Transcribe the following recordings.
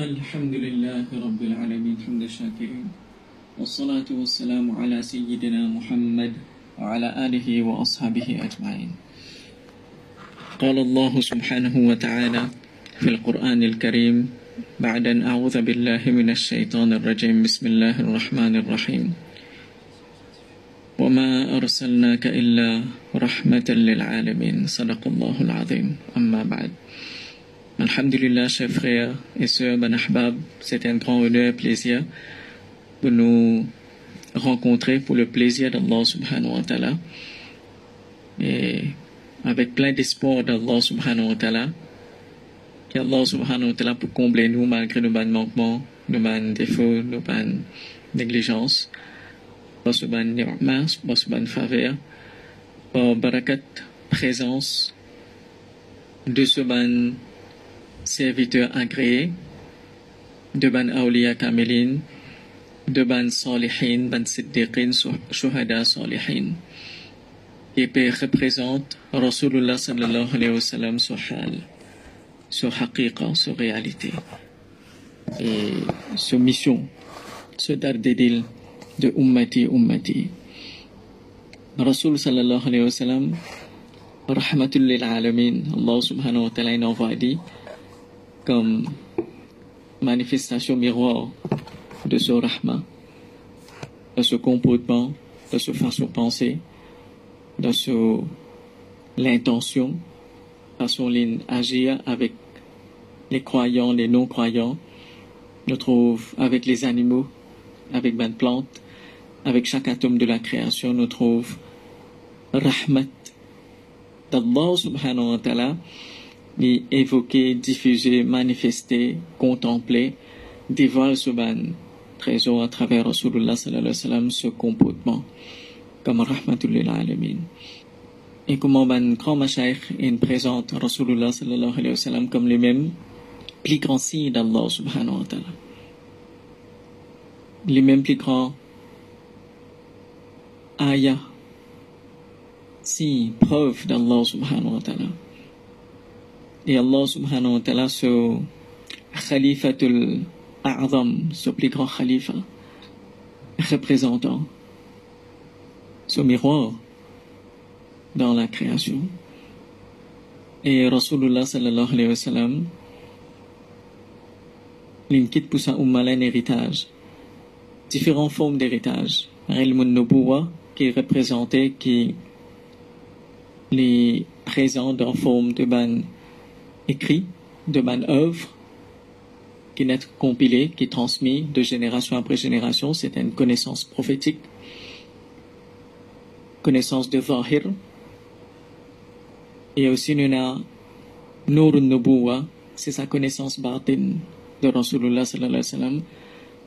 الحمد لله رب العالمين حمد الشاكرين والصلاة والسلام على سيدنا محمد وعلى آله وأصحابه أجمعين قال الله سبحانه وتعالى في القرآن الكريم بعد أن أعوذ بالله من الشيطان الرجيم بسم الله الرحمن الرحيم وما أرسلناك إلا رحمة للعالمين صدق الله العظيم أما بعد. Alhamdulillah, chers frères et sœurs, Ben c'est un grand honneur et plaisir de nous rencontrer pour le plaisir d'Allah subhanahu wa ta'ala. Et avec plein d'espoir d'Allah subhanahu wa ta'ala, qu'Allah subhanahu wa ta'ala pour combler nous malgré nos manquements, nos défauts, nos bonnes négligences, par ce ban ni'ma, par ban faveur, par barakat présence de ce ban serviteurs agréés, de ban awliya kamilin, de ban salihin, ban siddiqin, shuhada salihin, qui représente Rasulullah sallallahu alayhi wa sallam sur hal, sur haqiqa, sur réalité, et sur mission, sur dardedil de ummati ummati. Rasul sallallahu alayhi wa sallam, rahmatul alamin, Allah subhanahu wa ta'ala envoie dit, comme manifestation miroir de ce rahma, de ce comportement, de ce façon penser, de ce l'intention, façon d'agir avec les croyants, les non-croyants, nous trouve avec les animaux, avec les plantes, avec chaque atome de la création, nous trouve rahmat d'Allah subhanahu wa ta'ala ni évoquer, diffuser, manifester, contempler, dévoile ce ban trésor à travers Rasulullah sallallahu alayhi wa ce comportement comme rahmatulil alamin. Et comment ban grand machaïch il présente Rasulullah sallallahu alayhi wa sallam comme le même plus grand signe d'Allah subhanahu wa ta'ala. Les plus grands ayah, si preuve d'Allah subhanahu wa ta'ala. Et Allah subhanahu wa ta'ala, ce Khalifatul A'zam, ce plus grand Khalifa, représentant ce miroir dans la création. Et Rasulullah sallallahu alayhi wa sallam, l'inquiète pour sa umma héritage, différentes formes d'héritage. Nubuwa, qui est représenté, qui les présente en forme de ban écrit, de ban œuvre, qui n'est compilé, qui est transmis de génération après génération. C'est une connaissance prophétique, connaissance de Zahir. Et aussi, nous avons Nur Nubuwa, c'est sa connaissance batin de Rasulullah sallallahu alayhi wa sallam.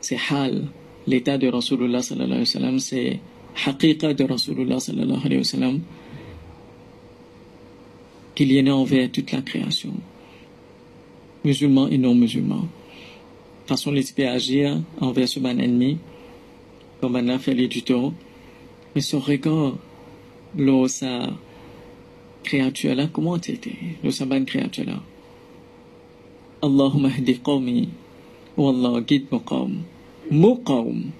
C'est Hal, l'état de Rasulullah sallallahu alayhi wa sallam. C'est Haqiqa de Rasulullah sallallahu alayhi wa sallam. Qu'il y en a envers toute la création musulmans et non musulmans. Façon les peut agir envers ce ban ennemi, comme on a fait mais son regard, là, sa créature là, comment c'était, là, sa ban créature là. Allahumma hdi qawmi, ou Allah guide mon qawm.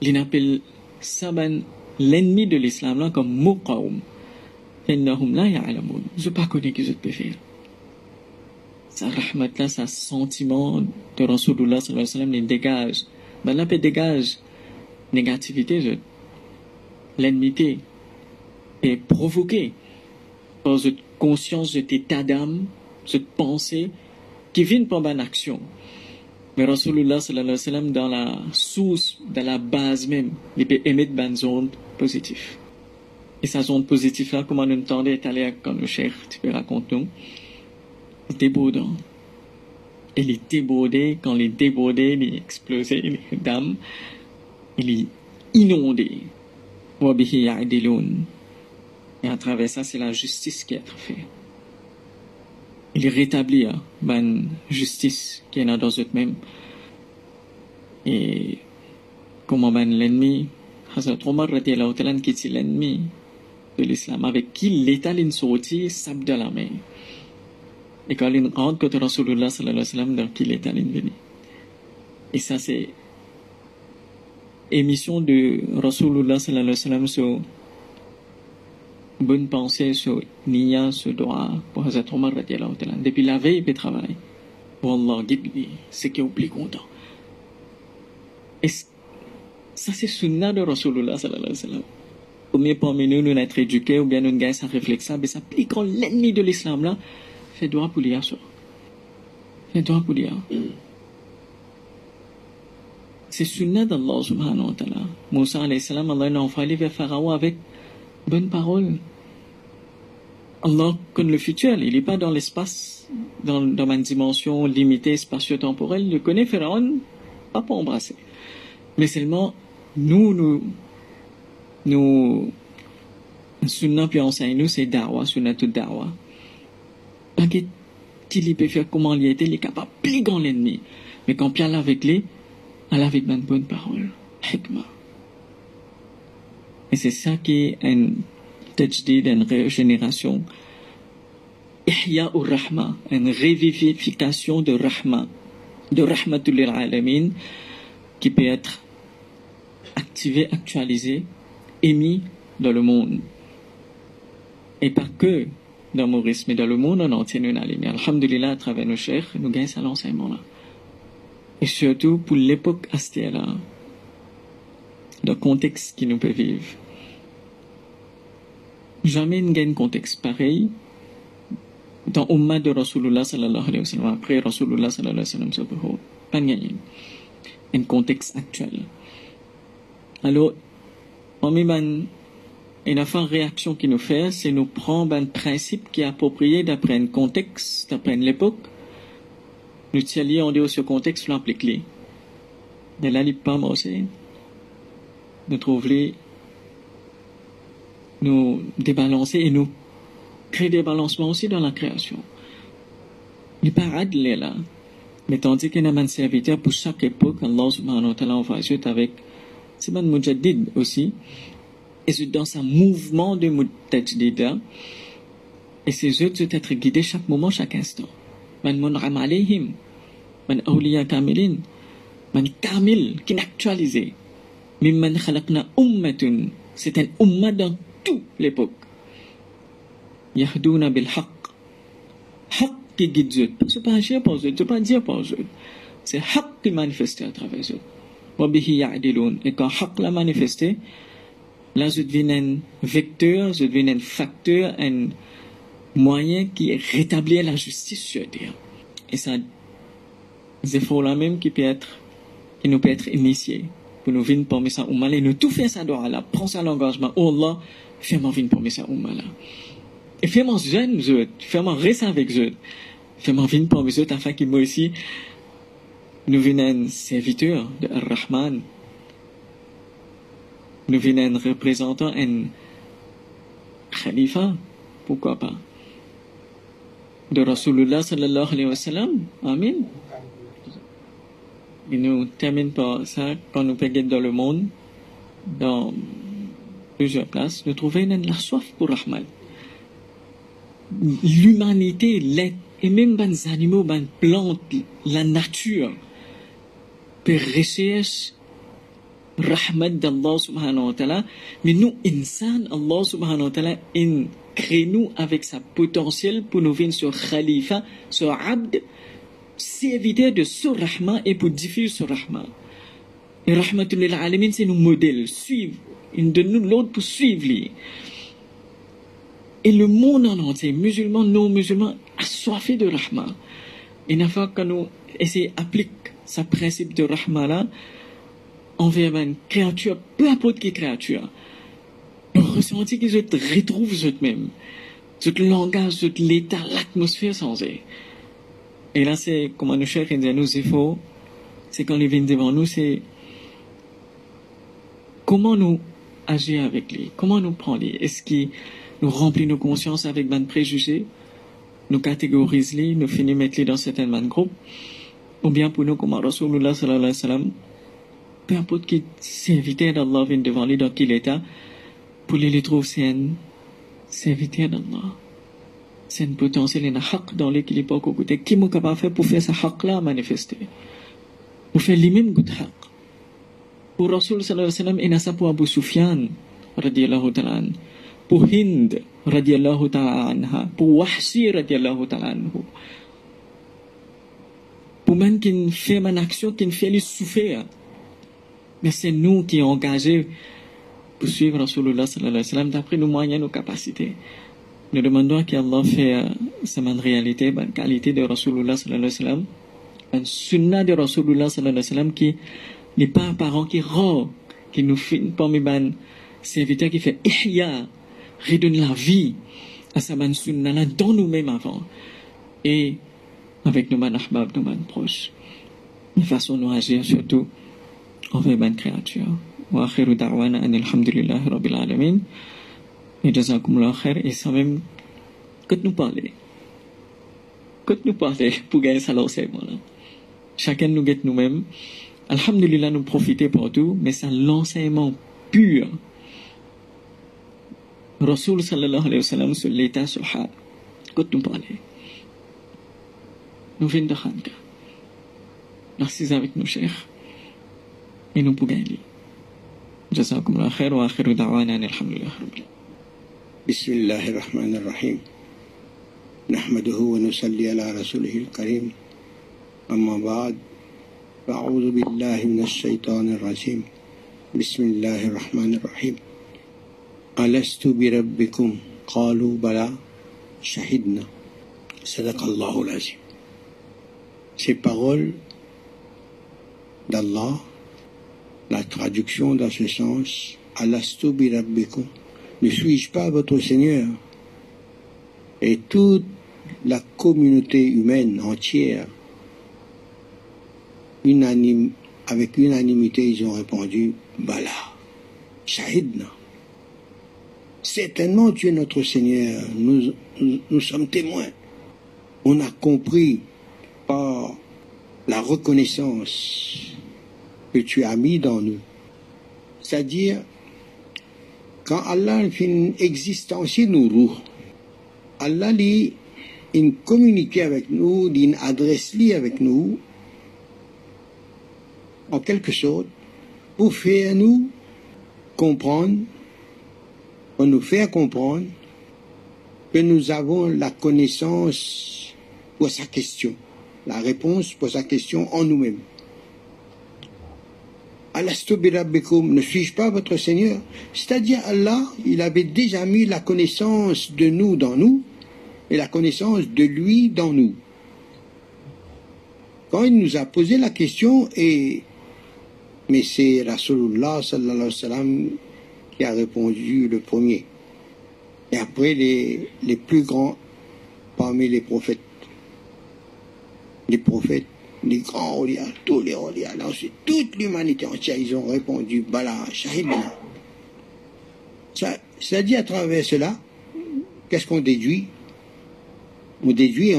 Il appelle ça ban l'ennemi de l'islam là comme mon. Innahum la ya'lamun. Je ne pas connaître qu'ils peuvent faire sa rahmat là, sa sentiment de Rasulullah sallallahu alayhi wa il dégage. Ben là, il dégage négativité, l'ennemi est provoqué par cette conscience, cet état d'âme, cette pensée qui vient pendant une action. Mais Rasulullah sallallahu alayhi wa sallam, dans la source, dans la base même, il peut émettre une zone positive. Et sa zone positive là, comment nous entendons est allé comme le cher, tu peux raconter nous débordant. Il est débordé, quand il est débordé, il est explosé, il est d'âme, il est inondé. Et à travers ça, c'est la justice qui est faite. Il rétablit la justice qui est dans eux même. Et comment ben l'ennemi, Hazrat Omar qui est l'ennemi de l'islam, avec qui l'État sorti, sabde la main. Et quand il rentre côté Rasulullah sallallahu alayhi wa sallam, dans qui l'état venu. Et ça, c'est émission de Rasulullah sallallahu alayhi wa sallam sur bonne pensée, sur niya, sur doa pour Hazrat Omar radiallahu ta'ala. Depuis la veille, il peut travailler. Wallah, guide-lui, c'est qui est plus content. Et ça, c'est sunna de Rasulullah sallallahu alayhi wa sallam. Combien parmi nous, nous être éduqués ou bien nous gagnons sa réflexion, mais ça quand l'ennemi de l'islam là, fait doigt pour l'IA ça. Fait doigt pour l'IA. C'est sunna d'Allah subhanahu wa ta'ala. Moussa alayhi salam, Allah l'a envoyé vers Pharaon avec bonne parole. Allah connaît le futur, il n'est pas dans l'espace, dans, dans une dimension limitée spatio-temporelle, il connaît Pharaon, pas pour embrasser. Mais seulement, nous, nous, nous, sunna puis enseigne nous, c'est dawa, sunna tout dawa. Pas qu'il peut faire comment il était, il est capable plier l'ennemi. Mais quand il avec lui, elle avec une bonne parole. Hikmah. Et c'est ça qui est un tajdid, une régénération. Ihya ou rahma, une revivification de rahma, de rahmatul alamin, qui peut être activé, actualisé, émis dans le monde. Et pas que dans Maurice, mais dans le monde en entier, nous allons. Alhamdulillah, à travers nos chers, nous gagnons cet enseignement-là. Et surtout pour l'époque là le contexte qui nous peut vivre. Jamais y un contexte pareil dans l'Ummah de Rasulullah sallallahu alayhi wa sallam, après Rasulullah sallallahu alayhi wa sallam, pas un contexte actuel. Alors, on met une réaction qui nous fait, c'est nous prendre un principe qui est approprié d'après un contexte, d'après l'époque, nous tiens on dit ce contexte l'implique de la pas aussi nous trouver nous débalancer et nous créer des balancements aussi dans la création. Il parade là. Mais tandis qu'il y a un serviteur pour chaque époque, Allah subhanahu wa ta'ala envoie avec, un mujaddid aussi. Et c'est dans un mouvement de mujaddida. Et ces eux doivent être guidés chaque moment, chaque instant. Man mun'am alayhim. Man awliya kamilin. Man kamil, qui actualisé. Mimman khalaqna ummatun. C'est un umma dans toute l'époque. Yahdouna bil haqq. Haqq qui guide eux. C'est pas agir pour eux, c'est pas dire pour eux. C'est haqq qui manifeste à travers eux. Et quand haqq l'a manifesté, là, je deviens un vecteur, je deviens un facteur, un moyen qui rétablit la justice sur terre. Et ça, c'est fort là même qui peut être, qui nous peut être initié pour nous venir pour ça ou et nous tout faire ça doit là, prends ça l'engagement, oh Allah, fais-moi venir pour ça ou là. Et fais-moi jeune, fais-moi rester avec eux, fais-moi venir pour eux afin que moi aussi, nous venons serviteur de Ar-Rahman, nous venons représentant un khalifa, pourquoi pas, de Rasulullah sallallahu alayhi wa sallam. Amin. Et nous termine par ça, quand nous pégons dans le monde, dans plusieurs places, nous trouvons la soif pour Rahman. L'humanité, l'être, et même les animaux, les plantes, la nature, rechercher rahmat d'Allah subhanahu wa ta'ala, mais nous, insan, Allah subhanahu wa ta'ala, in, crée nous avec sa potentiel pour nous venir sur Khalifa, sur Abd, éviter de ce rahma et pour diffuser ce rahma. Et rahmatullah alamin, c'est nos modèles, suivre, une de nous l'autre pour suivre lui. Et le monde en entier, musulmans, non musulmans, assoiffés de rahma. Et une fois que nous essayons d'appliquer ce principe de rahma là, envers une créature, peu importe qui créature, on ressentit qu'ils se retrouvent eux-mêmes. Ce langage, ce l'état, l'atmosphère sans eux. Et là, c'est, comme nous cher nous, il faut, c'est quand il vient devant nous, c'est comment nous agir avec lui, comment nous prendre Est-ce qu'il nous remplit nos consciences avec des préjugés, nous catégorise lui, nous finit mettre lui dans certains groupes, ou bien pour nous comme Rasulullah sallallahu alayhi wa sallam, peu importe qui s'invitait d'Allah vienne devant lui dans quel état, pour lui, il trouve c'est un s'inviter d'Allah. C'est un potentiel, un haq dans lequel il peut écouter. Qui m'a capable faire pour faire ce haq là manifester? Pour faire lui-même goût haq. Pour Rasul sallallahu alayhi wa sallam, il a ça pour Abu Sufyan, radiallahu ta'ala pour Hind, radiallahu ta'ala pour Wahsi, radiallahu ta'ala. Pour même qui fait une action qui fait les souffrir. Mais c'est nous qui sommes engagés pour suivre Rasulullah sallallahu alayhi wa sallam d'après nos moyens, nos capacités. Nous demandons à Allah fait sa bonne réalité, bonne qualité de Rasulullah sallallahu alayhi wa sallam, un sunnah de Rasulullah sallallahu alayhi wa sallam qui n'est pas apparent, qui rend, qui nous fait parmi les serviteurs qui fait ihya, redonner la vie à sa bonne sunnah dans nous-mêmes avant. Et avec Nouman Ahbab, Nouman proche. De façon nous agir surtout envers bonne créature. Et ça même, nous nous parler pour gagner Chacun nous guette nous-mêmes. Nous mais c'est l'enseignement pur. Rasul sallallahu alayhi wa sallam sur nous chers et nous pour gagner جزاكم الله خير وآخر دعوانا أن الحمد لله رب العالمين بسم الله الرحمن الرحيم نحمده ونصلي على رسوله الكريم أما بعد فأعوذ بالله من الشيطان الرجيم بسم الله الرحمن الرحيم ألست بربكم؟ قالوا بلى شهدنا. صدق الله العظيم Ces paroles d'Allah, la traduction dans ce sens, Alastu bi rabbikum, ne suis-je pas votre Seigneur Et toute la communauté humaine entière, unanime, avec unanimité, ils ont répondu Bala, Shahidna. Certainement, tu es notre Seigneur, nous sommes témoins. On a compris par la reconnaissance que tu as mis dans nous. C'est-à-dire, quand Allah fait une existence nous, Allah lui, une communiqué avec nous, une adresse lui avec nous, en quelque sorte, pour faire nous comprendre, pour nous faire comprendre que nous avons la connaissance pour sa question, la réponse pour sa question en nous-mêmes. Ne suis-je pas votre Seigneur? C'est-à-dire Allah, il avait déjà mis la connaissance de nous dans nous et la connaissance de lui dans nous. Quand il nous a posé la question, et mais c'est Rasulullah sallam qui a répondu le premier. Et après les, les plus grands parmi les prophètes. Les prophètes les grands Olia, tous les Olia, ensuite toute l'humanité entière, ils ont répondu Bala, Shahidna. Ça, ça dit à travers cela, qu'est-ce qu'on déduit? On déduit et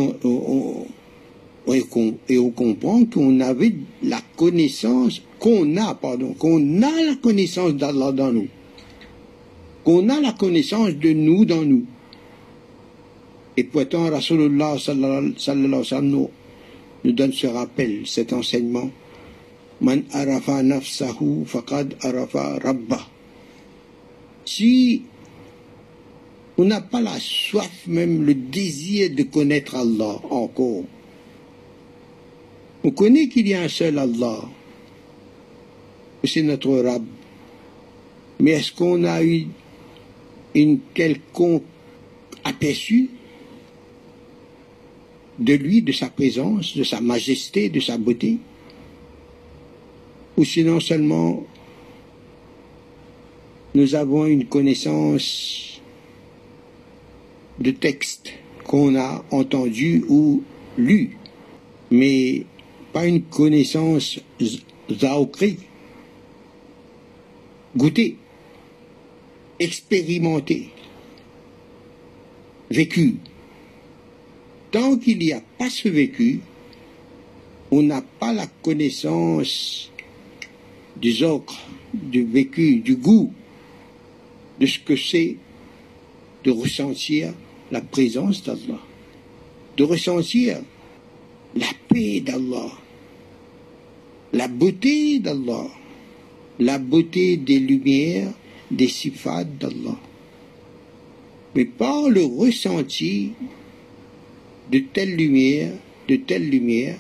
on comprend qu'on avait la connaissance, qu'on a, pardon, qu'on a la connaissance d'Allah dans nous. Qu'on a la connaissance de nous dans nous. Et pourtant, Rasulullah sallallahu alayhi wa sallam nous donne ce rappel, cet enseignement. Man arafa nafsahu faqad arafa rabba. Si on n'a pas la soif, même le désir de connaître Allah encore, on connaît qu'il y a un seul Allah, c'est notre Rab. Mais est-ce qu'on a eu une quelconque aperçu de lui, de sa présence, de sa majesté, de sa beauté. Ou sinon seulement nous avons une connaissance de texte qu'on a entendu ou lu, mais pas une connaissance zaokri, goûtée, expérimentée, vécue tant qu'il n'y a pas ce vécu, on n'a pas la connaissance du ocre, du vécu, du goût, de ce que c'est de ressentir la présence d'Allah, de ressentir la paix d'Allah, la beauté d'Allah, la beauté des lumières, des sifats d'Allah. Mais par le ressenti de telle lumière, de telle lumière,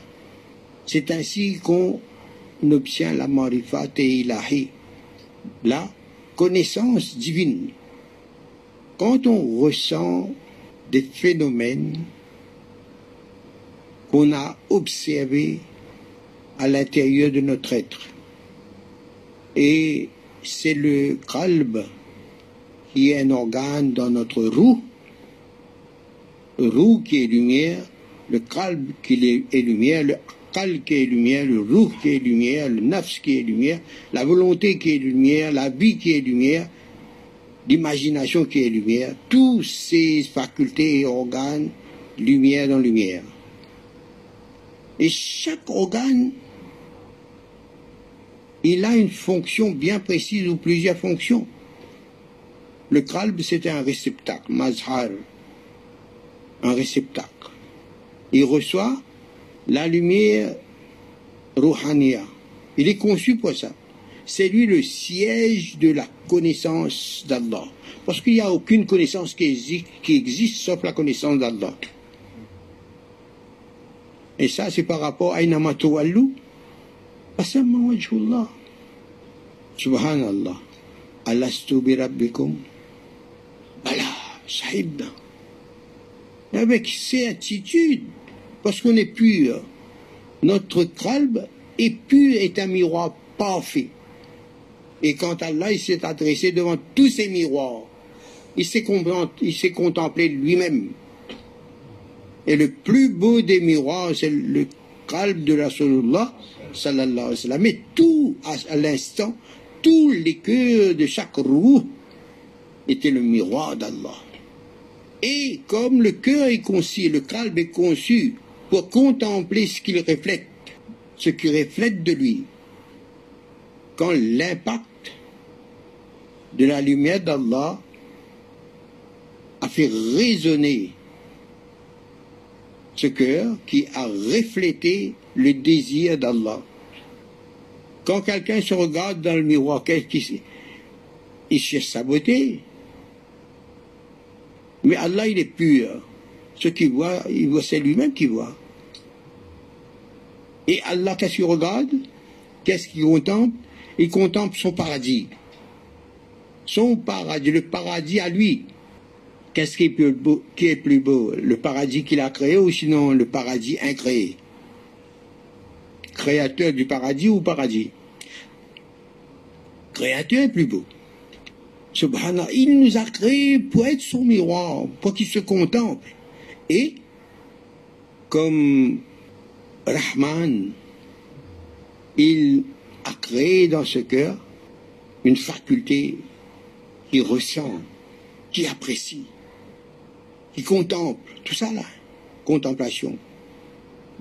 c'est ainsi qu'on obtient la marifat et ilahi, la connaissance divine. Quand on ressent des phénomènes qu'on a observés à l'intérieur de notre être, et c'est le kalb qui est un organe dans notre roue, roue qui est lumière, le kalb qui est lumière, le kal qui est lumière, le roux qui est lumière, le nafs qui est lumière, la volonté qui est lumière, la vie qui est lumière, l'imagination qui est lumière, tous ces facultés et organes, lumière dans lumière. Et chaque organe, il a une fonction bien précise ou plusieurs fonctions. Le kalb, c'est un réceptacle, mazhar, un réceptacle. Il reçoit la lumière Rouhania. Il est conçu pour ça. C'est lui le siège de la connaissance d'Allah. Parce qu'il n'y a aucune connaissance qui existe, sauf la connaissance d'Allah. Et ça, c'est par rapport à Inamatu Wallu. Asamma wajhullah. Subhanallah. Alastu bi rabbikum? Bala, sahibna. Avec certitude, parce qu'on est pur. Notre kalb est pur, est un miroir parfait. Et quand Allah il s'est adressé devant tous ces miroirs, il s'est contemplé lui-même. Et le plus beau des miroirs, c'est le kalb de Rasulullah, sallallahu alayhi wa. Mais tout, à, l'instant, tous les cœurs de chaque roue étaient le miroir d'Allah. Et comme le cœur est conçu, le kalb est conçu pour contempler ce qu'il reflète, ce qui reflète de lui. Quand l'impact de la lumière d'Allah a fait résonner ce cœur qui a reflété le désir d'Allah. Quand quelqu'un se regarde dans le miroir, qu'est-ce qu'il il cherche sa beauté. Mais Allah, il est pur. Ce qu'il voit, il voit, c'est lui-même qui voit. Et Allah, qu'est-ce qu'il regarde? Qu'est-ce qu'il contemple? Il contemple son paradis. Son paradis, le paradis à lui. Qu'est-ce qui qui est plus beau? Le paradis qu'il a créé ou sinon le paradis incréé? Créateur du paradis ou paradis? Créateur est plus beau. Subhanallah, il nous a créés pour être son miroir, pour qu'il se contemple. Et, comme Rahman, il a créé dans ce cœur une faculté qui ressent, qui apprécie, qui contemple, tout ça là, contemplation,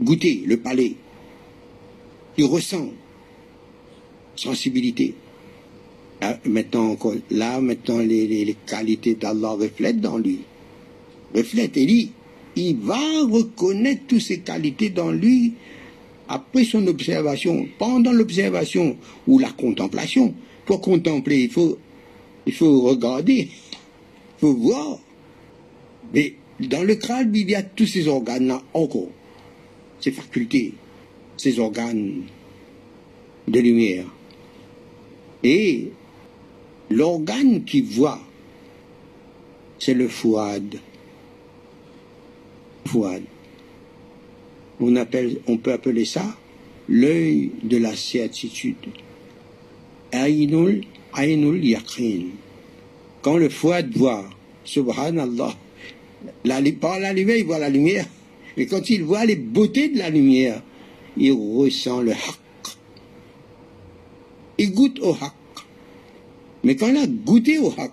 goûter, le palais, qui ressent, sensibilité. Maintenant, là, maintenant les, qualités d'Allah reflètent dans lui, dit, il va reconnaître toutes ces qualités dans lui après son observation, pendant l'observation ou la contemplation. Pour contempler, il faut, il faut regarder, il faut voir. Mais dans le crâne, il y a tous ces organes-là encore, ces facultés, ces organes de lumière. Et l'organe qui voit, c'est le fouad. On, appelle, on peut appeler ça l'œil de la certitude. Ainul, ainul yaqin. Quand le fouad voit, subhanallah, la, par la lumière, il voit la lumière. Mais quand il voit les beautés de la lumière, il ressent le haqq. Il goûte au haqq. Mais quand il a goûté au haqq,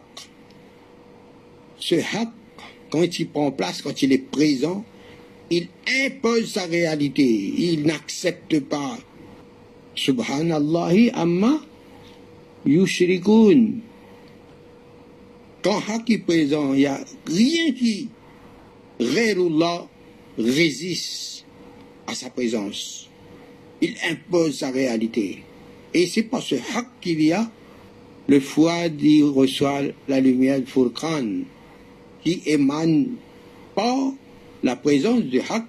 ce haqq, quand il prend place, quand il est présent, il impose sa réalité. Il n'accepte pas. Subhanallahi amma yushrikun. Quand Haq est présent, il n'y a rien qui, résiste à sa présence. il impose sa réalité. Et c'est par ce haq qu'il y a le foie reçoit la lumière du qui émane par la présence du haq.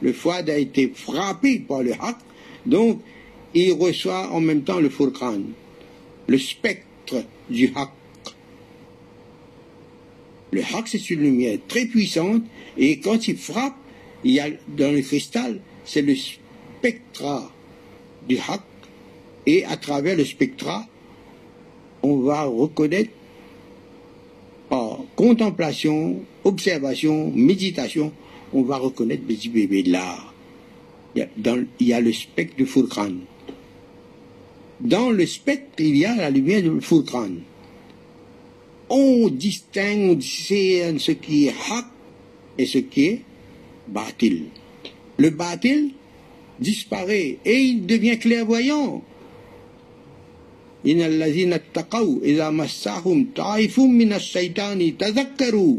le foie a été frappé par le haq, donc il reçoit en même temps le Furqan, le spectre du haq. Le haq, c'est une lumière très puissante, et quand il frappe, il y a dans le cristal, c'est le spectra du haq, et à travers le spectra, on va reconnaître par contemplation, observation, méditation, on va reconnaître petit bébé là. Il y, a, le spectre du Furqan. Dans le spectre, il y a la lumière du Furqan. On distingue, on discerne ce qui est haq et ce qui est batil. Le batil disparaît et il devient clairvoyant. إن الذين اتقوا إذا مسهم طائف من الشيطان تذكروا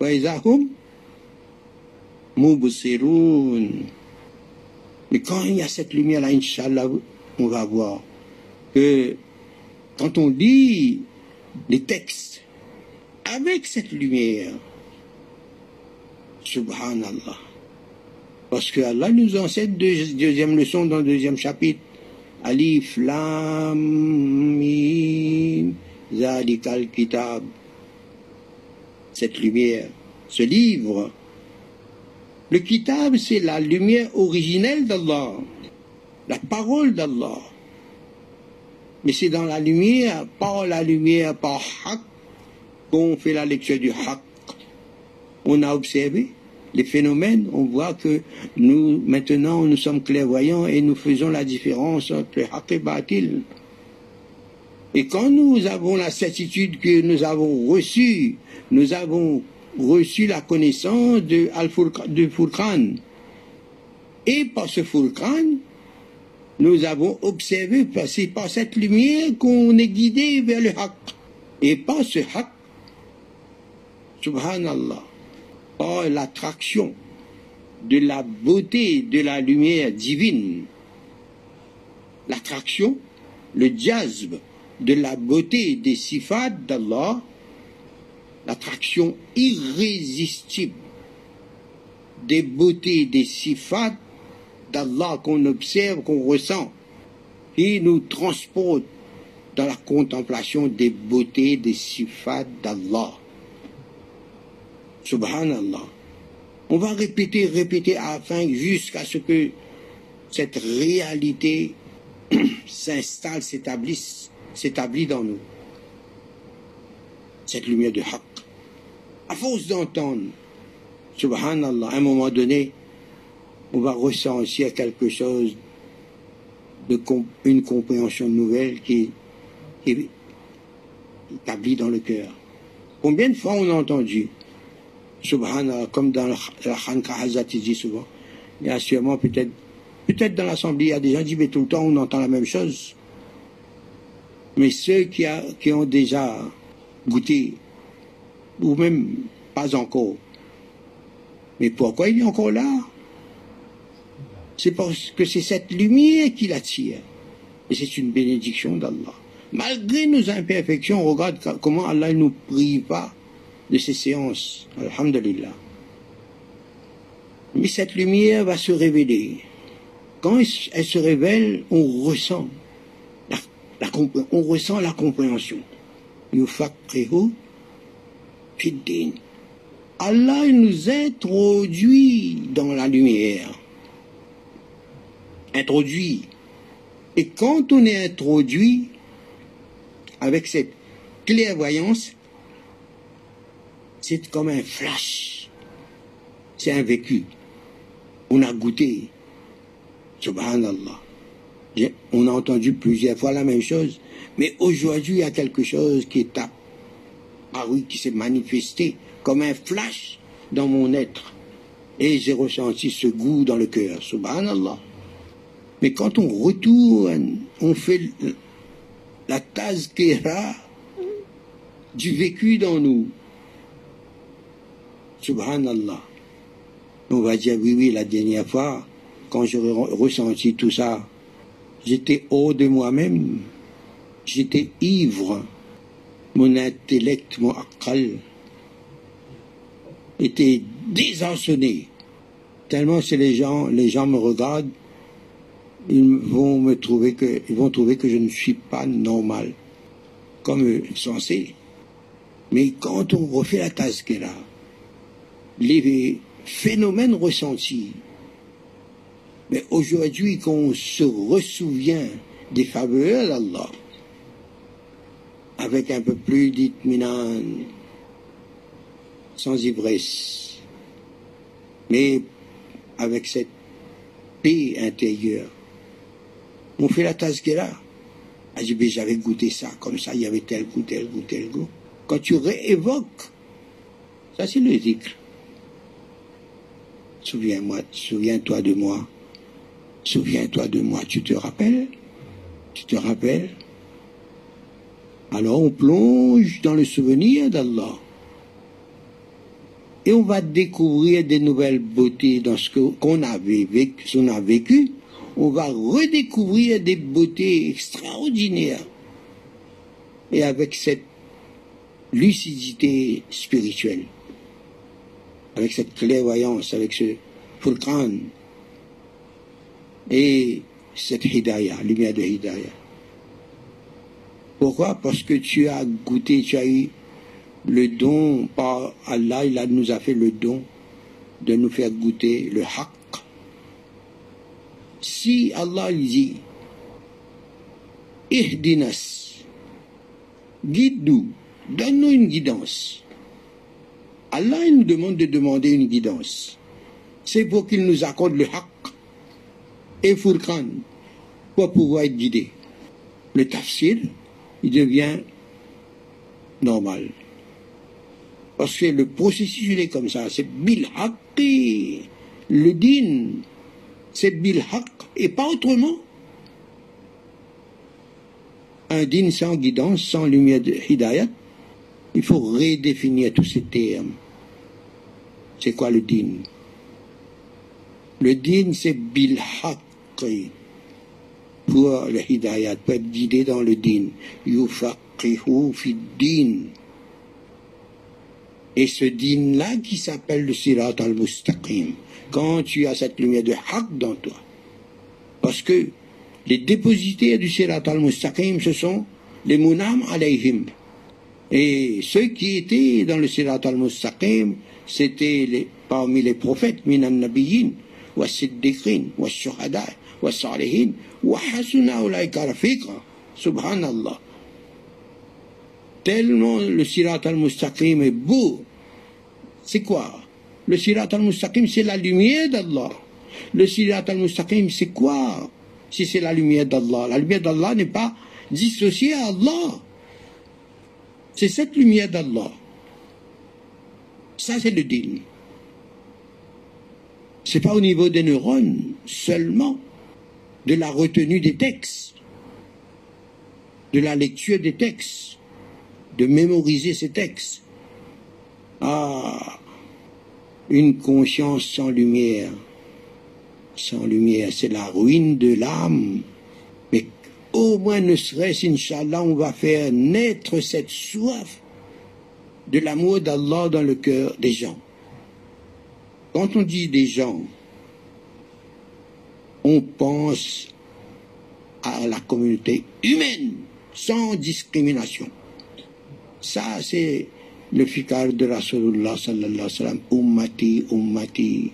وإذا هم مبصرون Mais quand il y a cette lumière-là, Inch'Allah, on va voir que quand on lit les textes avec cette lumière, Subhanallah, parce que Allah nous enseigne deuxième leçon dans le deuxième chapitre, Alif Lam Mim Kitab. Cette lumière, ce livre. Le Kitab, c'est la lumière originelle d'Allah, la parole d'Allah. Mais c'est dans la lumière, par la lumière, par Haq, qu'on fait la lecture du Haq. On a observé les phénomènes, on voit que nous, maintenant, nous sommes clairvoyants et nous faisons la différence entre haq et batil. Et quand nous avons la certitude que nous avons reçu, nous avons reçu la connaissance de, de Furqan, et par ce Furqan, nous avons observé, c'est par cette lumière qu'on est guidé vers le haq. Et par ce haq, subhanallah, l'attraction de la beauté de la lumière divine, l'attraction, le diasme de la beauté des sifat d'Allah, l'attraction irrésistible des beautés des sifat d'Allah qu'on observe, qu'on ressent, qui nous transporte dans la contemplation des beautés des sifat d'Allah. Subhanallah. On va répéter, répéter afin jusqu'à ce que cette réalité s'installe, s'établisse, s'établit dans nous. Cette lumière de haqq. À force d'entendre, subhanallah, à un moment donné, on va ressentir quelque chose de une compréhension nouvelle qui, qui est établie dans le cœur. Combien de fois on a entendu Subhanallah, comme dans la Khanka Hazat, dit souvent. Il y a sûrement peut-être, peut-être dans l'Assemblée, il y a des gens qui disent, mais tout le temps, on entend la même chose. Mais ceux qui, ont déjà goûté, ou même pas encore, mais pourquoi il est encore là? C'est parce que c'est cette lumière qui l'attire. Et c'est une bénédiction d'Allah. Malgré nos imperfections, regarde comment Allah ne nous prive pas de ces séances. Alhamdulillah. Mais cette lumière va se révéler. Quand elle se révèle, on ressent la, on ressent la compréhension. Allah nous introduit dans la lumière. Introduit. Et quand on est introduit avec cette clairvoyance, c'est comme un flash. C'est un vécu. On a goûté. Subhanallah. On a entendu plusieurs fois la même chose. Mais aujourd'hui, il y a quelque chose qui est apparu, qui s'est manifesté comme un flash dans mon être. Et j'ai ressenti ce goût dans le cœur. Subhanallah. Mais quand on retourne, on fait la tazkira du vécu dans nous. Subhanallah. On va dire, oui, oui, la dernière fois, quand j'aurais ressenti tout ça, j'étais hors de moi-même, j'étais ivre, mon intellect, mon akal était désarçonné. Tellement c'est les gens, les gens me regardent, ils vont me trouver que, ils vont trouver que je ne suis pas normal, comme censé. Mais quand on refait la là, les phénomènes ressentis, mais aujourd'hui qu'on se ressouvient des faveurs d'Allah, avec un peu plus d'itminan, sans ivresse, mais avec cette paix intérieure. On fait la tazkira. Ah, j'avais goûté ça, comme ça, il y avait tel goût, tel goût, tel goût. Quand tu réévoques, ça c'est le zikr. Souviens-moi, souviens-toi de moi. Souviens-toi de moi. Tu te rappelles? Tu te rappelles? Alors on plonge dans le souvenir d'Allah. Et on va découvrir des nouvelles beautés dans ce qu'on a vécu, a vécu. On va redécouvrir des beautés extraordinaires. Et avec cette lucidité spirituelle, avec cette clairvoyance, avec ce fulcran et cette hidayah, lumière de hidayah. Pourquoi? Parce que tu as goûté, tu as eu le don par Allah, il nous a fait le don de nous faire goûter le haqq. Si Allah dit, ihdinas, guide-nous, donne-nous une guidance. Allah nous demande de demander une guidance. C'est pour qu'il nous accorde le haqq et Furqan pour pouvoir être guidé. Le tafsir, il devient normal. Parce que le processus, il est comme ça. C'est bil Le din, c'est bil et pas autrement. Un din sans guidance, sans lumière de hidayat, il faut redéfinir tous ces termes. C'est quoi le din? Le din, c'est bil Pour le hidayat, pour être guidé dans le din. Yufaqihu fi din. Et ce din-là qui s'appelle le sirat al-mustaqim. Quand tu as cette lumière de haq dans toi. Parce que les dépositaires du sirat al-mustaqim, ce sont les munam alayhim. Et ceux qui étaient dans le sirat al-mustaqim, c'était les, parmi les prophètes, minan nabiyin, wa siddiqin, wa shuhada, wa salihin, wa hasuna ulaika Subhanallah tellement le sirat al-mustaqim est beau. C'est quoi? Le sirat al-mustaqim, c'est la lumière d'Allah. Le sirat al-mustaqim, c'est quoi? Si c'est la lumière d'Allah. La lumière d'Allah n'est pas dissociée à Allah. C'est cette lumière d'Allah. Ça, c'est le din. C'est pas au niveau des neurones seulement, de la retenue des textes, de la lecture des textes de mémoriser ces textes. Ah, une conscience sans lumière. Sans lumière, c'est la ruine de l'âme. Au moins ne serait-ce, Inch'Allah, on va faire naître cette soif de l'amour d'Allah dans le cœur des gens. Quand on dit des gens, on pense à la communauté humaine, sans discrimination. Ça, c'est le fikar de Rasulullah sallallahu alayhi wa sallam. Ummati, ummati.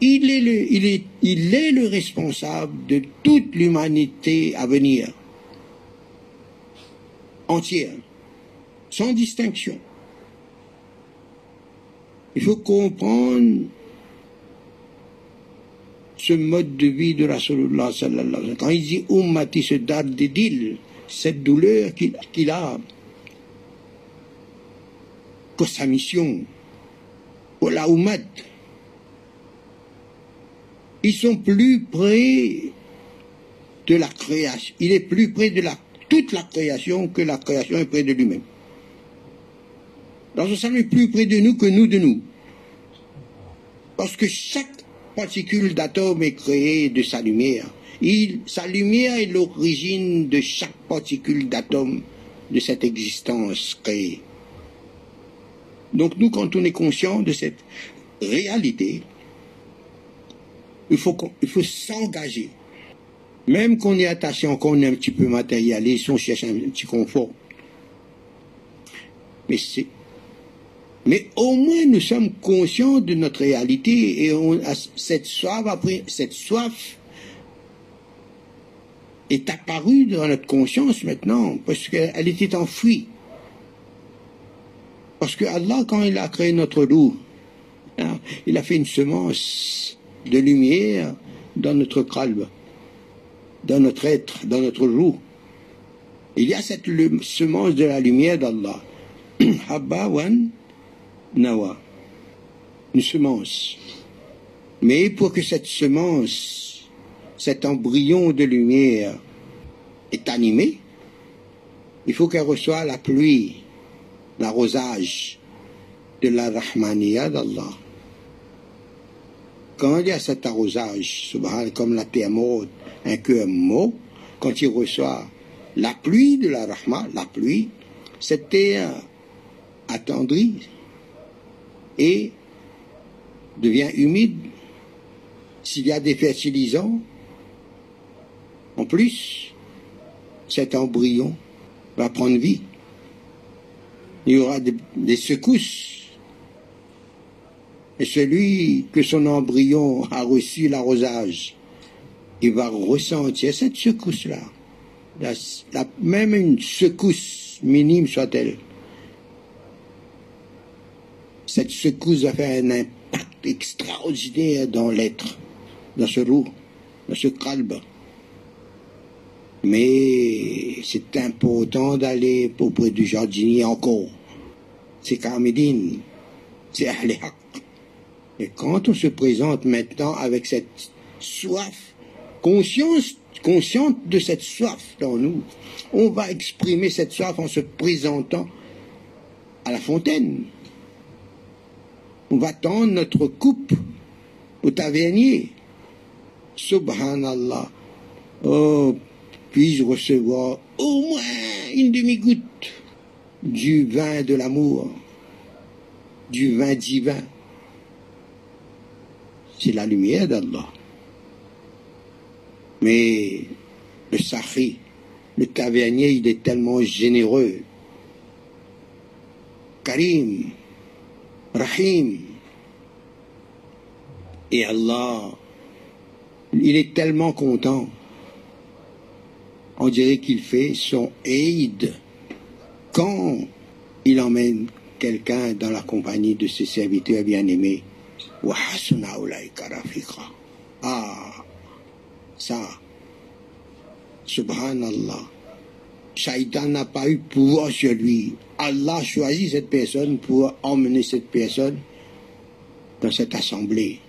Il est, le, il, est, il est le responsable de toute l'humanité à venir. Entière. Sans distinction. Il faut comprendre ce mode de vie de Rasulullah sallallahu alayhi wa. Quand il dit ummati, ce dard d'idil, cette douleur qu'il a, pour sa mission, pour la. Ils sont plus près de la création. Il est plus près de toute la création que la création est près de lui-même. Dans ce sens, est plus près de nous que nous de nous. Parce que chaque particule d'atome est créée de sa lumière. Sa lumière est l'origine de chaque particule d'atome de cette existence créée. Donc nous, quand on est conscient de cette réalité, il faut, il faut s'engager. Même qu'on est attaché, qu'on est un petit peu matérialiste, on cherche un petit confort. Mais c'est mais au moins nous sommes conscients de notre réalité et on a cette soif après cette soif est apparue dans notre conscience maintenant parce qu'elle était enfouie. Parce que Allah, quand il a créé notre loup, hein, il a fait une semence de lumière dans notre calme, dans notre être, dans notre loup. Il y a cette semence de la lumière d'Allah. Habba wan nawa. Une semence. Mais pour que cette semence, cet embryon de lumière est animé, il faut qu'elle reçoive la pluie l'arrosage de la Rahmaniya d'Allah. Quand il y a cet arrosage, comme la terre morte, un cœur quand il reçoit la pluie de la Rahma, la pluie, cette terre attendrie et devient humide. S'il y a des fertilisants, en plus, cet embryon va prendre vie il y aura des, secousses. Et celui que son embryon a reçu l'arrosage, il va ressentir cette secousse-là. même une secousse minime soit-elle. Cette secousse va faire un impact extraordinaire dans l'être, dans ce loup, dans ce calme. Mais c'est important d'aller auprès du jardinier encore. C'est Carmidine, c'est Ahl Et quand on se présente maintenant avec cette soif, conscience, consciente de cette soif dans nous, on va exprimer cette soif en se présentant à la fontaine. On va tendre notre coupe au tavernier. Subhanallah. Oh, puis-je recevoir au moins une demi-goutte du vin de l'amour, du vin divin? C'est la lumière d'Allah. Mais le Sahri, le tavernier, il est tellement généreux. Karim, Rahim. Et Allah, il est tellement content on dirait qu'il fait son aide quand il emmène quelqu'un dans la compagnie de ses serviteurs bien-aimés. Ah, ça, subhanallah. Shaitan n'a pas eu pouvoir sur lui. Allah choisit cette personne pour emmener cette personne dans cette assemblée.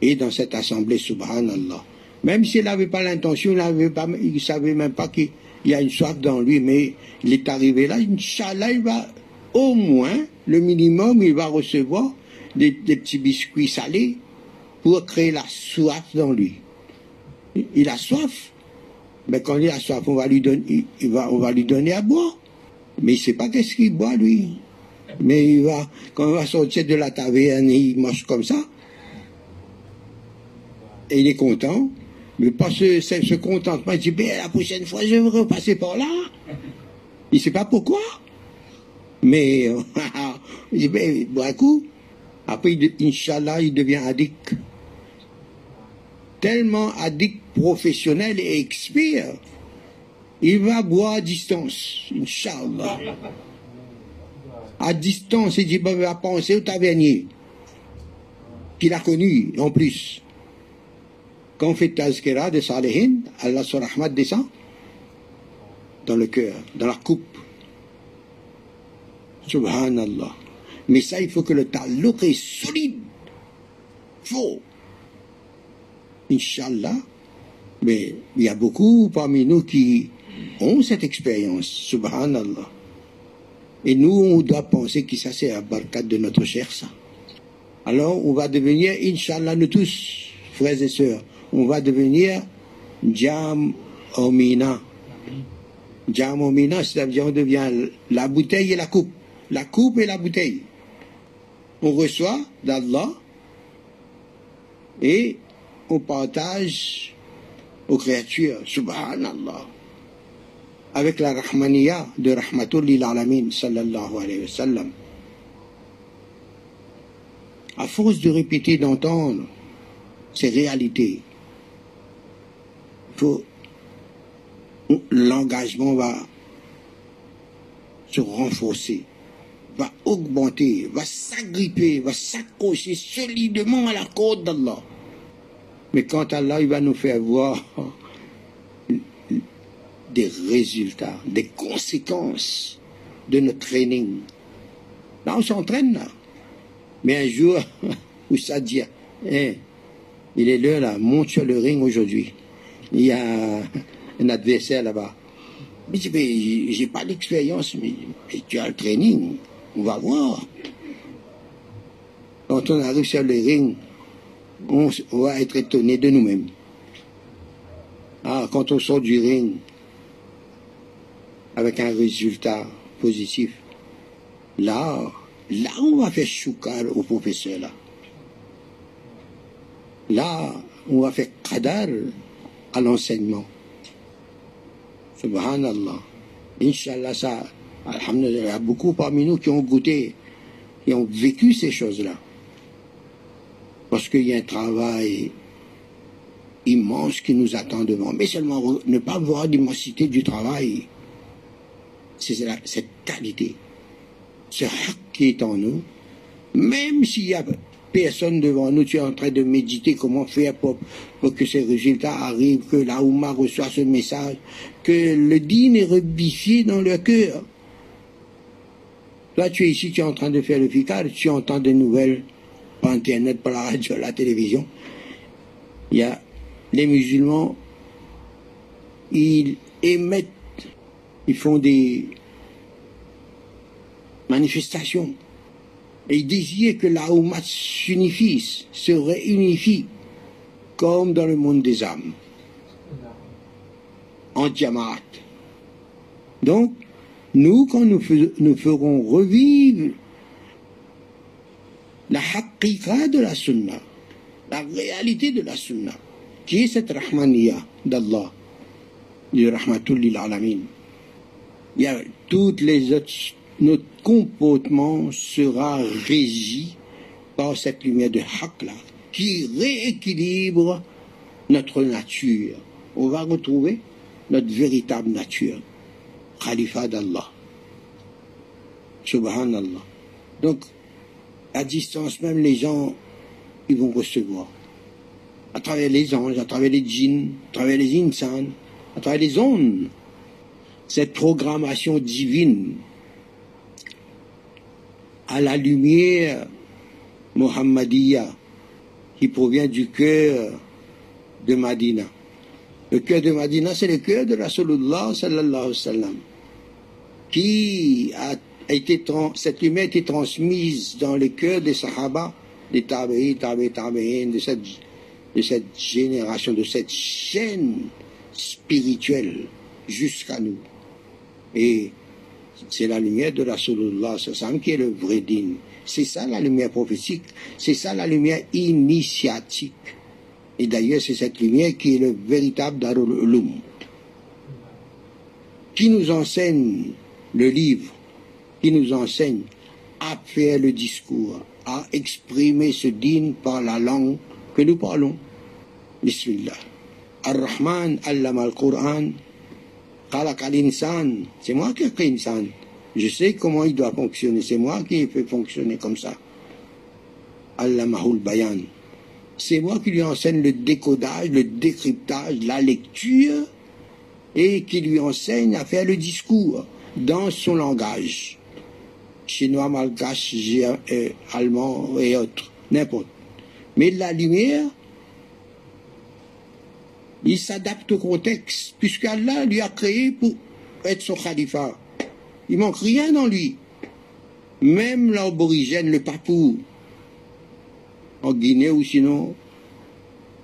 Et dans cette assemblée, subhanallah. Même s'il n'avait pas l'intention, il ne savait même pas qu'il y a une soif dans lui, mais il est arrivé là, Inch'Allah, il va au moins, le minimum, il va recevoir des, petits biscuits salés pour créer la soif dans lui. Il a soif, mais quand il a soif, on va lui donner, il va, on va lui donner à boire. Mais il ne sait pas qu'est-ce qu'il boit, lui. Mais il va, quand il va sortir de la taverne, il mange comme ça. Et il est content. Mais pas ce, ce, contentement. Il dit, ben, la prochaine fois, je vais repasser par là. Il ne sait pas pourquoi. Mais, il dit, ben, bois un coup. Après, Inch'Allah, il devient addict. Tellement addict professionnel et expert. Il va boire à distance, Inch'Allah. À distance, il dit, ben, va penser au tavernier. Qu'il a connu, en plus. Quand on fait tazkira de Salihin, Allah sur descend dans le cœur, dans la coupe. Subhanallah. Mais ça, il faut que le taluk est solide. Faux. Inch'Allah. Mais il y a beaucoup parmi nous qui ont cette expérience. Subhanallah. Et nous, on doit penser que ça, c'est la barcade de notre cher ça. Alors, on va devenir, Inch'Allah, nous tous, frères et sœurs, on va devenir Jam Omina. Jam Omina, c'est-à-dire on devient la bouteille et la coupe. La coupe et la bouteille. On reçoit d'Allah et on partage aux créatures. Subhanallah. Avec la Rahmaniya de Rahmatul sallallahu alayhi wa sallam. À force de répéter, d'entendre ces réalités, l'engagement va se renforcer, va augmenter, va s'agripper, va s'accrocher solidement à la corde d'Allah. Mais quand Allah il va nous faire voir des résultats, des conséquences de notre training, là on s'entraîne là. Mais un jour, où ça dit, hein, il est l'heure là, monte sur le ring aujourd'hui. Il y a un adversaire là-bas. Mais je j'ai pas d'expérience, mais, tu as le training. On va voir. Quand on arrive sur le ring, on, va être étonné de nous-mêmes. Ah, quand on sort du ring avec un résultat positif, là, là, on va faire choukar au professeur là. Là, on va faire qadar à l'enseignement. Subhanallah. Inch'Allah, ça, il y a beaucoup parmi nous qui ont goûté, qui ont vécu ces choses-là. Parce qu'il y a un travail immense qui nous attend devant. Mais seulement ne pas voir l'immensité du travail, c'est cette qualité, ce haq qui est en nous, même s'il y a personne devant nous, tu es en train de méditer comment faire pour, que ces résultats arrivent, que la Ouma reçoit ce message, que le dîne est rebifié dans leur cœur. Là, tu es ici, tu es en train de faire le fikar, tu entends des nouvelles par Internet, par la radio, la télévision. Il y a les musulmans, ils émettent, ils font des manifestations et il désirait que la s'unifie, se réunifie, comme dans le monde des âmes, en diamant. Donc, nous, quand nous, nous ferons revivre la haqiqa de la sunna, la réalité de la sunna, qui est cette rahmaniya d'Allah, du rahmatul alamin. Il y a toutes les autres notre comportement sera régi par cette lumière de Hakla qui rééquilibre notre nature. On va retrouver notre véritable nature. Khalifa d'Allah. Subhanallah. Donc, à distance, même les gens, ils vont recevoir. À travers les anges, à travers les djinns, à travers les insans, à travers les ondes. Cette programmation divine à la lumière Mohammadiya qui provient du cœur de Madina. Le cœur de Madina, c'est le cœur de Rasulullah sallallahu alayhi wa sallam, qui a été, cette lumière a été transmise dans le cœur des Sahaba, des Tabi'i, Tabi'i, Tabi'in, de cette, de cette génération, de cette chaîne spirituelle jusqu'à nous. Et c'est la lumière de Rasulullah qui est le vrai digne. C'est ça la lumière prophétique, c'est ça la lumière initiatique. Et d'ailleurs, c'est cette lumière qui est le véritable Darul Ulum. Qui nous enseigne le livre, qui nous enseigne à faire le discours, à exprimer ce digne par la langue que nous parlons. Bismillah. Ar-Rahman allama al-Qur'an c'est moi qui ai créé l'insan. Je sais comment il doit fonctionner. C'est moi qui ai fait fonctionner comme ça. Allah Mahul Bayan. C'est moi qui lui enseigne le décodage, le décryptage, la lecture, et qui lui enseigne à faire le discours dans son langage. Chinois, malgache, allemand et autres, n'importe. Mais la lumière, il s'adapte au contexte, puisqu'Allah lui a créé pour être son khalifa. Il manque rien dans lui. Même l'aborigène, le papou, en Guinée ou sinon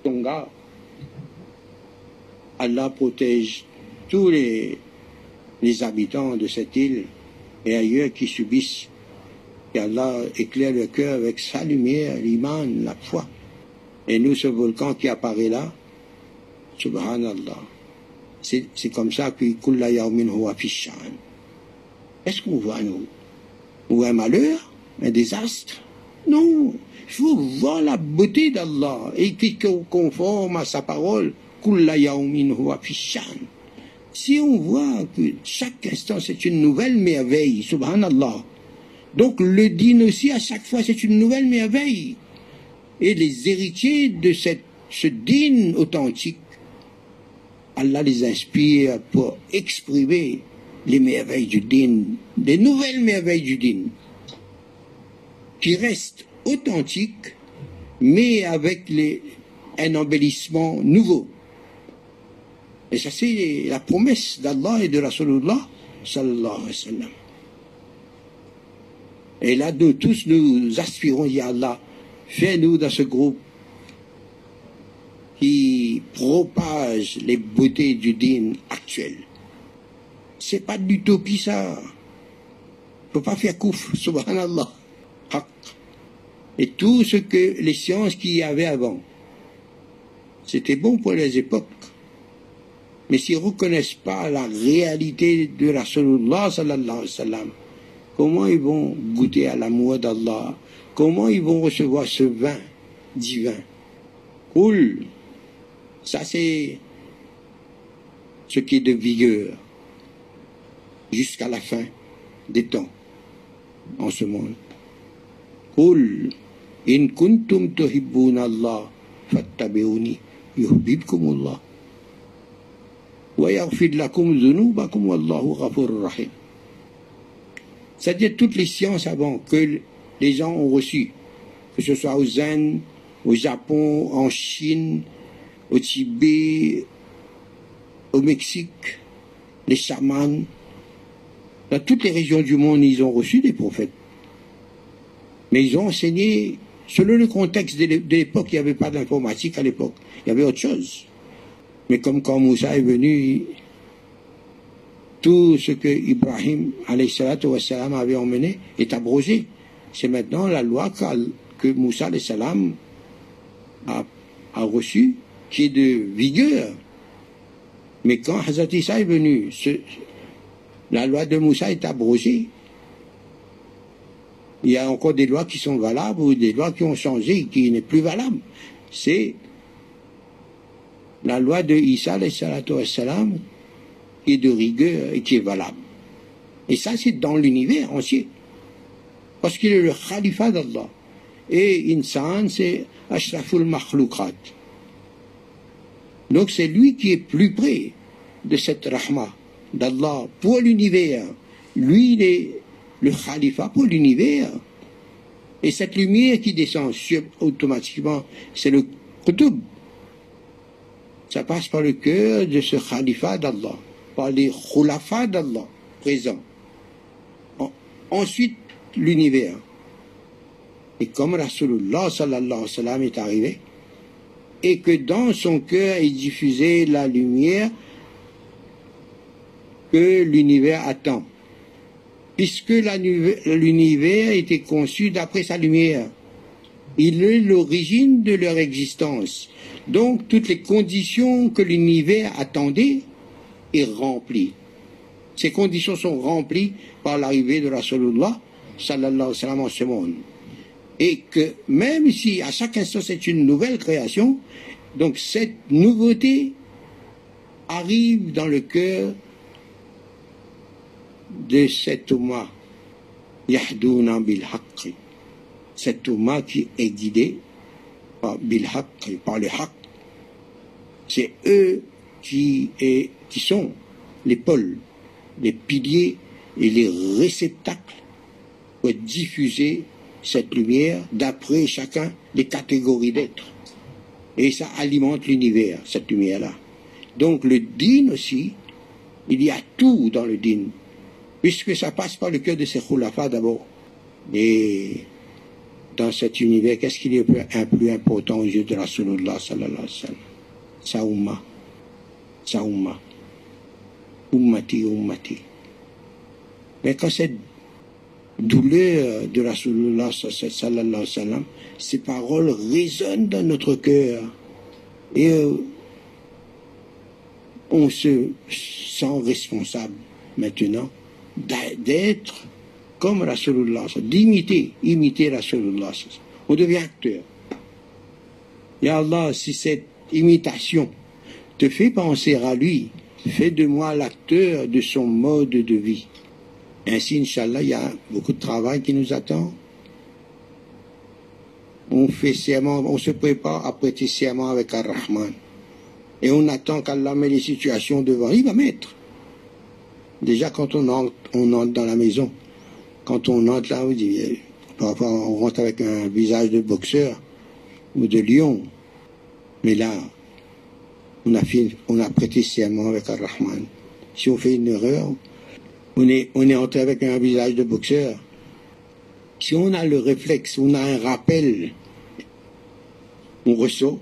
Tonga, Allah protège tous les, les habitants de cette île et ailleurs qui subissent. Et Allah éclaire le cœur avec sa lumière, l'iman, la foi. Et nous, ce volcan qui apparaît là, subhanallah, c'est comme ça que Kulla Yawmin Huwa. Est-ce qu'on voit, nous Ou un malheur Un désastre? Non Il faut voir la beauté d'Allah et qui conforme à sa parole. Kulla Yawmin Huwa Fishan. Si on voit que chaque instant c'est une nouvelle merveille, subhanallah. Donc le din aussi, à chaque fois, c'est une nouvelle merveille. Et les héritiers de cette, ce din authentique, Allah les inspire pour exprimer les merveilles du din, les nouvelles merveilles du din, qui restent authentiques, mais avec les, un embellissement nouveau. Et ça, c'est la promesse d'Allah et de Rasulullah, sallallahu alayhi wa sallam. Et là, nous tous, nous aspirons, Ya Allah, fais-nous dans ce groupe qui propage les beautés du din actuel. C'est pas de l'utopie, ça. Faut pas faire couf, subhanallah. Et tout ce que les sciences qu'il y avait avant, c'était bon pour les époques. Mais s'ils ne reconnaissent pas la réalité de Rasulullah sallallahu alayhi wa sallam, comment ils vont goûter à l'amour d'Allah? Comment ils vont recevoir ce vin divin? Cool. Ça, c'est ce qui est de vigueur jusqu'à la fin des temps en ce monde. Cool. In kuntum tuhibbuna Allah fattabi'uni yuhibbukum. C'est-à-dire toutes les sciences avant que les gens ont reçues, que ce soit au Zen, au Japon, en Chine, au Tibet, au Mexique, les chamans, dans toutes les régions du monde, ils ont reçu des prophètes. Mais ils ont enseigné, selon le contexte de l'époque, il n'y avait pas d'informatique à l'époque, il y avait autre chose. Mais comme quand Moussa est venu, tout ce que Ibrahim wassalam, avait emmené est abrogé. C'est maintenant la loi que Moussa salam a, a reçue qui est de vigueur. Mais quand Hazrat Issa est venu, la loi de Moussa est abrogée. Il y a encore des lois qui sont valables ou des lois qui ont changé qui n'est plus valable. C'est la loi de Isa salam est de rigueur et qui est valable. Et ça, c'est dans l'univers entier. Parce qu'il est le khalifa d'Allah. Et Insan, c'est Ashraful Makhloukat. Donc c'est lui qui est plus près de cette rahma d'Allah pour l'univers. Lui, il est le khalifa pour l'univers. Et cette lumière qui descend automatiquement, c'est le qutub, ça passe par le cœur de ce khalifa d'Allah, par les khulafas d'Allah présents. Ensuite, l'univers. Et comme Rasulullah sallallahu alayhi wa sallam est arrivé, et que dans son cœur est diffusée la lumière que l'univers attend, puisque l'univers était conçu d'après sa lumière. Il est l'origine de leur existence. Donc toutes les conditions que l'univers attendait est remplies. Ces conditions sont remplies par l'arrivée de Rasulullah sallallahu alayhi wa sallam en ce monde. Et que même si à chaque instant c'est une nouvelle création, donc cette nouveauté arrive dans le cœur de cet Ummah, Yahdouna bil Cet Ummah qui est guidé par bil par le haqq, c'est eux qui, qui sont les pôles, les piliers et les réceptacles pour diffuser cette lumière d'après chacun les catégories d'êtres. Et ça alimente l'univers, cette lumière-là. Donc le din aussi, il y a tout dans le din, puisque ça passe par le cœur de ces khulafas d'abord, des, dans cet univers, qu'est-ce qui est un plus important aux yeux de Rasulullah sallallahu alayhi wa sallam? Sa umma. Sa umma. Ummati, ummati. Mais quand cette douleur de Rasulullah sallallahu sallam, ces paroles résonnent dans notre cœur. Et euh, on se sent responsable maintenant d'être comme Rasulullah, d'imiter, imiter Rasulullah. On devient acteur. Ya Allah, si cette imitation te fait penser à lui, fais de moi l'acteur de son mode de vie. Ainsi, Inch'Allah, il y a beaucoup de travail qui nous attend. On fait serment, on se prépare à prêter serment avec Ar-Rahman. Et on attend qu'Allah met les situations devant. Il va mettre. Déjà, quand on entre, on entre dans la maison, quand on entre là, parfois on rentre avec un visage de boxeur ou de lion. Mais là, on a, on prêté serment avec Ar-Rahman. Si on fait une erreur, on est, on est entré avec un visage de boxeur. Si on a le réflexe, on a un rappel, on ressort.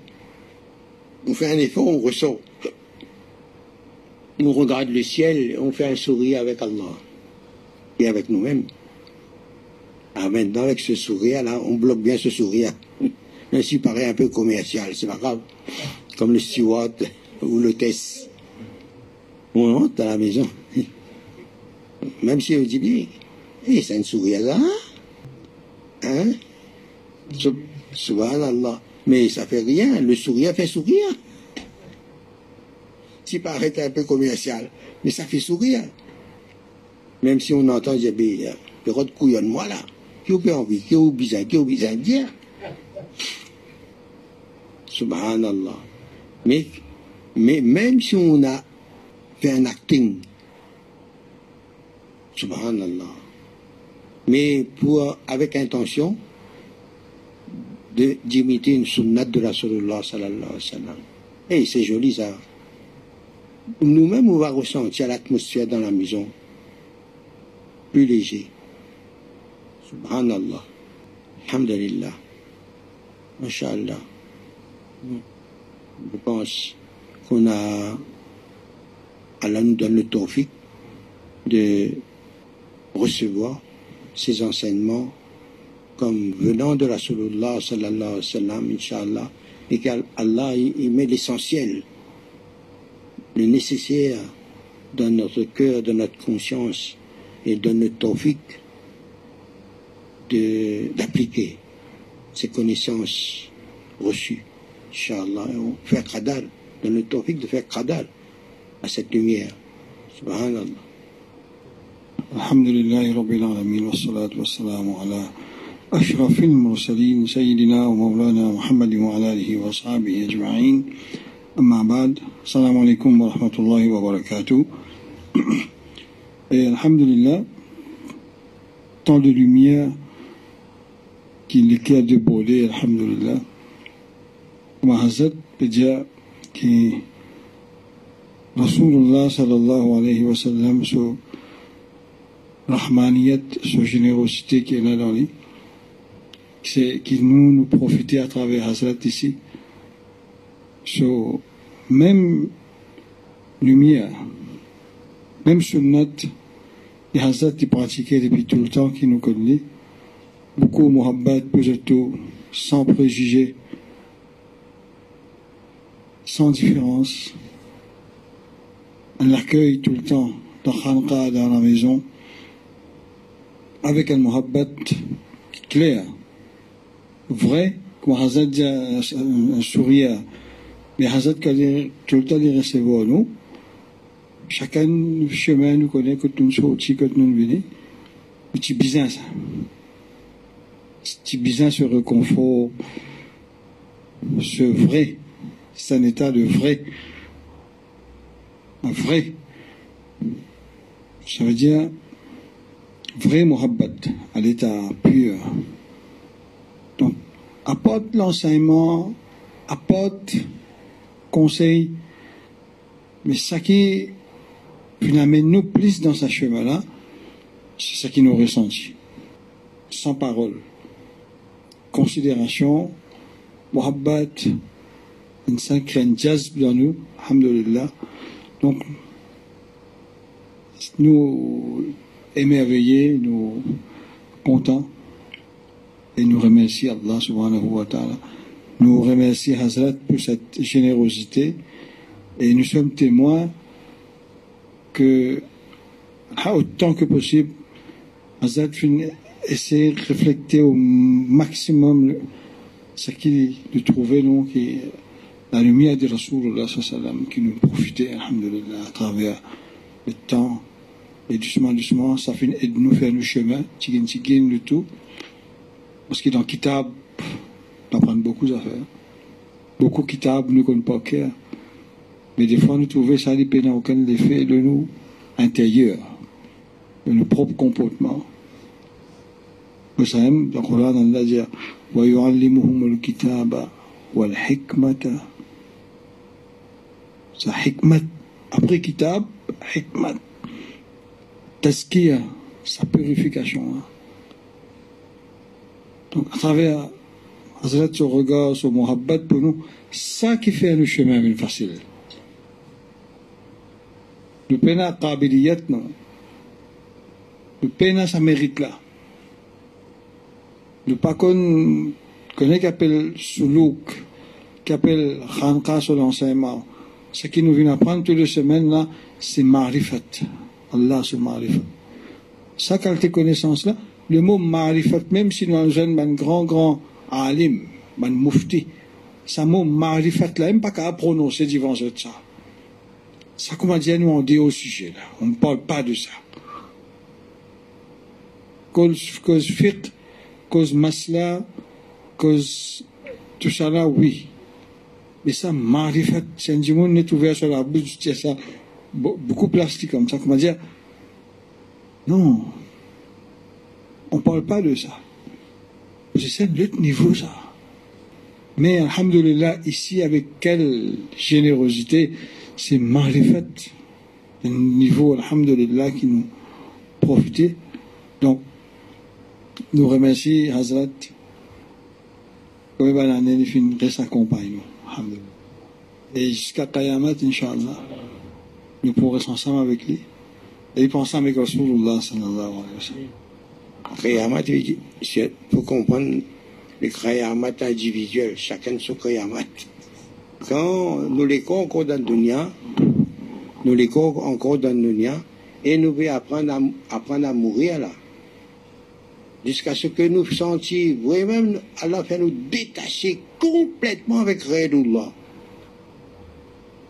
On fait un effort, on ressort. On regarde le ciel, on fait un sourire avec Allah et avec nous-mêmes. Ah, maintenant, avec ce sourire-là, on bloque bien ce sourire. Ainsi, paraît un peu commercial, c'est pas grave. Comme le steward ou l'hôtesse. On rentre dans la maison. Même si on dit bien, et c'est un sourire là. Hein? Subhanallah. Mais ça fait rien, le sourire fait sourire. Si paraît un peu commercial, mais ça fait sourire. Même si on entend dire, mais, de couillonne moi a besoin de dire. Subhanallah. Mais, même si on a fait un acting, Subhanallah, mais pour, avec intention d'imiter une sunnat de Rasulullah sallallahu alayhi wa sallam. Et c'est joli ça. Nous-mêmes, on va ressentir l'atmosphère dans la maison plus léger. Subhanallah. Alhamdulillah. Masha'Allah. Je pense qu'on Allah nous donne le tawfiq de recevoir ces enseignements comme venant de Rasulullah sallallahu alayhi wa sallam, et qu'Allah il met l'essentiel, le nécessaire dans notre cœur, dans notre conscience, et donne le tawfiq d'appliquer ces connaissances reçues. Inch'Allah, on fait qadar, donne le tawfiq de faire qadar à cette lumière. Subhanallah. الحمد لله رب العالمين والصلاة والسلام على أشرف المرسلين سيدنا ومولانا محمد وعلى آله وأصحابه أجمعين أما بعد السلام عليكم ورحمة الله وبركاته Et Alhamdulillah, tant de lumière qui l'éclaire de Bolé, Alhamdulillah. Mahazat dire que Rasulullah sallallahu alayhi wa sallam, sur Rahmaniyat, sur générosité qui est dans nous, à travers Hazrat ici. Sur même lumière, même sunnat, les Hazrat qui pratiquaient depuis tout le temps, qui nous connaît, beaucoup muhabbat, tout, sans préjugés, sans différence. On l'accueille tout le temps dans Khanqa, dans la maison, avec un muhabbat clair, vrai, comme Hazrat dit un sourire, mais qui tout le temps les recevoir nous, chacun chemin nous connaît que nous sommes que nous venons. C'est bizarre. Bizarre ce réconfort, ce vrai. C'est un état de vrai. Un vrai. Ça veut dire vrai muhabbat, à l'état pur. Donc, apporte l'enseignement, apporte conseil, mais ça qui puis amène-nous plus dans ce chemin-là, c'est ce qui nous ressentit. Sans parole. Considération, muhabbat, une sacrée jazz dans nous, alhamdulillah. Donc, nous émerveillés, nous contents, et nous remercions Allah subhanahu wa ta'ala. Nous remercions Hazrat pour cette générosité, et nous sommes témoins que, autant que possible, Hazrat essaie de réfléchir au maximum ce qu'il trouvait, nous, qui la lumière de Rasulullah qui nous profitait, alhamdulillah, à travers le temps. Et doucement, doucement, ça fait de nous faire le chemin, tigin tigin, le tout. Parce que dans Kitab, on apprend beaucoup d'affaires. Beaucoup de Kitab, nous ne connaissons pas cœur. Mais des fois, nous trouvons ça n'a aucun effet de nous intérieur, de nos propres comportements. Vous savez, dans le Coran, on a dit, وَيُعَلِّمُهُمُ الْكِتَابَ وَالْحِكْمَةَ sa hikmat. Après kitab, hikmat. Tazkiya, sa purification. Hein. Donc, à travers Hazrat, son regard, son muhabbat pour nous, ça qui fait le chemin plus facile. Le pena qabiliyat, non. Le pena, ça mérite là. Qu'on connaît qu'appelle soulouk, qu'appelle khanqa sur l'enseignement ce qui nous vient apprendre toutes les semaines là, c'est marifat. Allah c'est marifat. Sa qualité connaissance là, le mot marifat, même si nous avons un grand, grand alim, un mufti, ce mot marifat là, même pas qu'à prononcer devant ça. Ça, comment dire, nous on dit au sujet là. On ne parle pas de ça. Cause masla, cause tout ça oui. Mais ça, marifat, dimanche net ouvert sur la bouche, c'est ça, beaucoup plastique comme ça, comment dire. Non. On parle pas de ça. C'est un autre niveau, ça. Mais, alhamdulillah, ici, avec quelle générosité, c'est marifat. Un niveau, alhamdulillah, qui nous profite. Donc, nous remercions Hazrat. Il reste accompagne nous. Et jusqu'à Qayamat, Inch'Allah, nous pourrons être ensemble avec lui. Et penser avec Rasulullah sallallahu alayhi wa sallam. Il faut comprendre le Qayamat individuel, chacun son Qayamat. Quand nous les encore dans le dunya, nous les encore dans le dunya, et nous devons apprendre à, apprendre à mourir là jusqu'à ce que nous sentions vraiment Allah fait nous détacher complètement avec Redullah.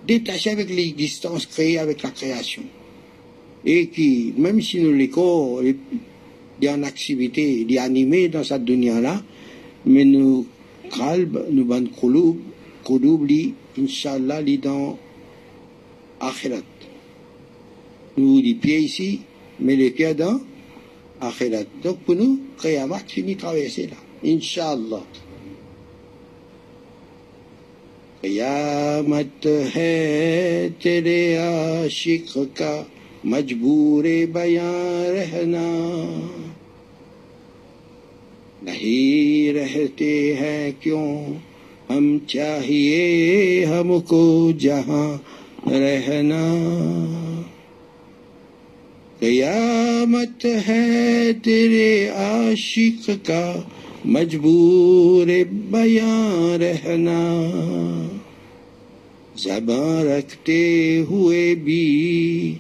Détacher avec l'existence créée avec la création. Et qui, même si nous les corps, a une activité, il a animé dans cette dunya-là, mais nous, kalb, nous ban kouloub, kouloub inshallah, li dans akhirat. Nous, les pieds ici, mais les pieds dans pour nous, Qiyamat finit traverser là. Inch'Allah. قیامت ہے تیرے عاشق کا مجبور بیاں رہنا نہیں رہتے ہیں کیوں ہم چاہیے ہم کو جہاں رہنا قیامت ہے تیرے عاشق کا مجبور بیاں رہنا۔ زباں رکھتے ہوئے بھی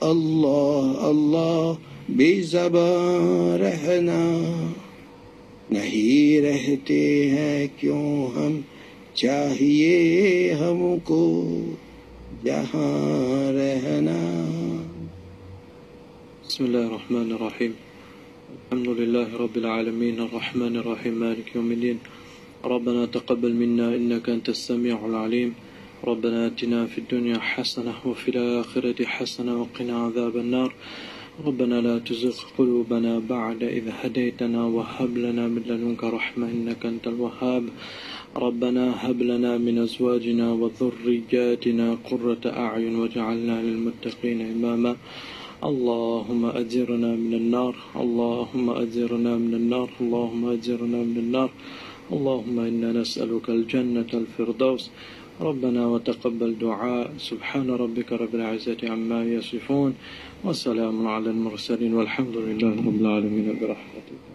اللہ اللہ بے زباں رہنا۔ نہیں رہتے ہیں کیوں ہم؟ چاہیے ہم کو جہاں رہنا۔ بسم الله الرحمن الرحيم. الحمد لله رب العالمين. الرحمن الرحيم. مالك يوم الدين. ربنا تقبل منا إنك أنت السميع العليم. ربنا آتنا في الدنيا حسنة وفي الآخرة حسنة وقنا عذاب النار. ربنا لا تزغ قلوبنا بعد إذ هديتنا وهب لنا من لدنك رحمة إنك أنت الوهاب. ربنا هب لنا من أزواجنا وذرياتنا قرة أعين وجعلنا للمتقين إماما. اللهم أجرنا من النار اللهم أجرنا من النار اللهم أجرنا من النار. اللهم إنا نسألك الجنة الفردوس. ربنا وتقبل دعاء. سبحان ربك رب العزة عما يصفون. وسلام على المرسلين والحمد لله رب العالمين. برحمتك.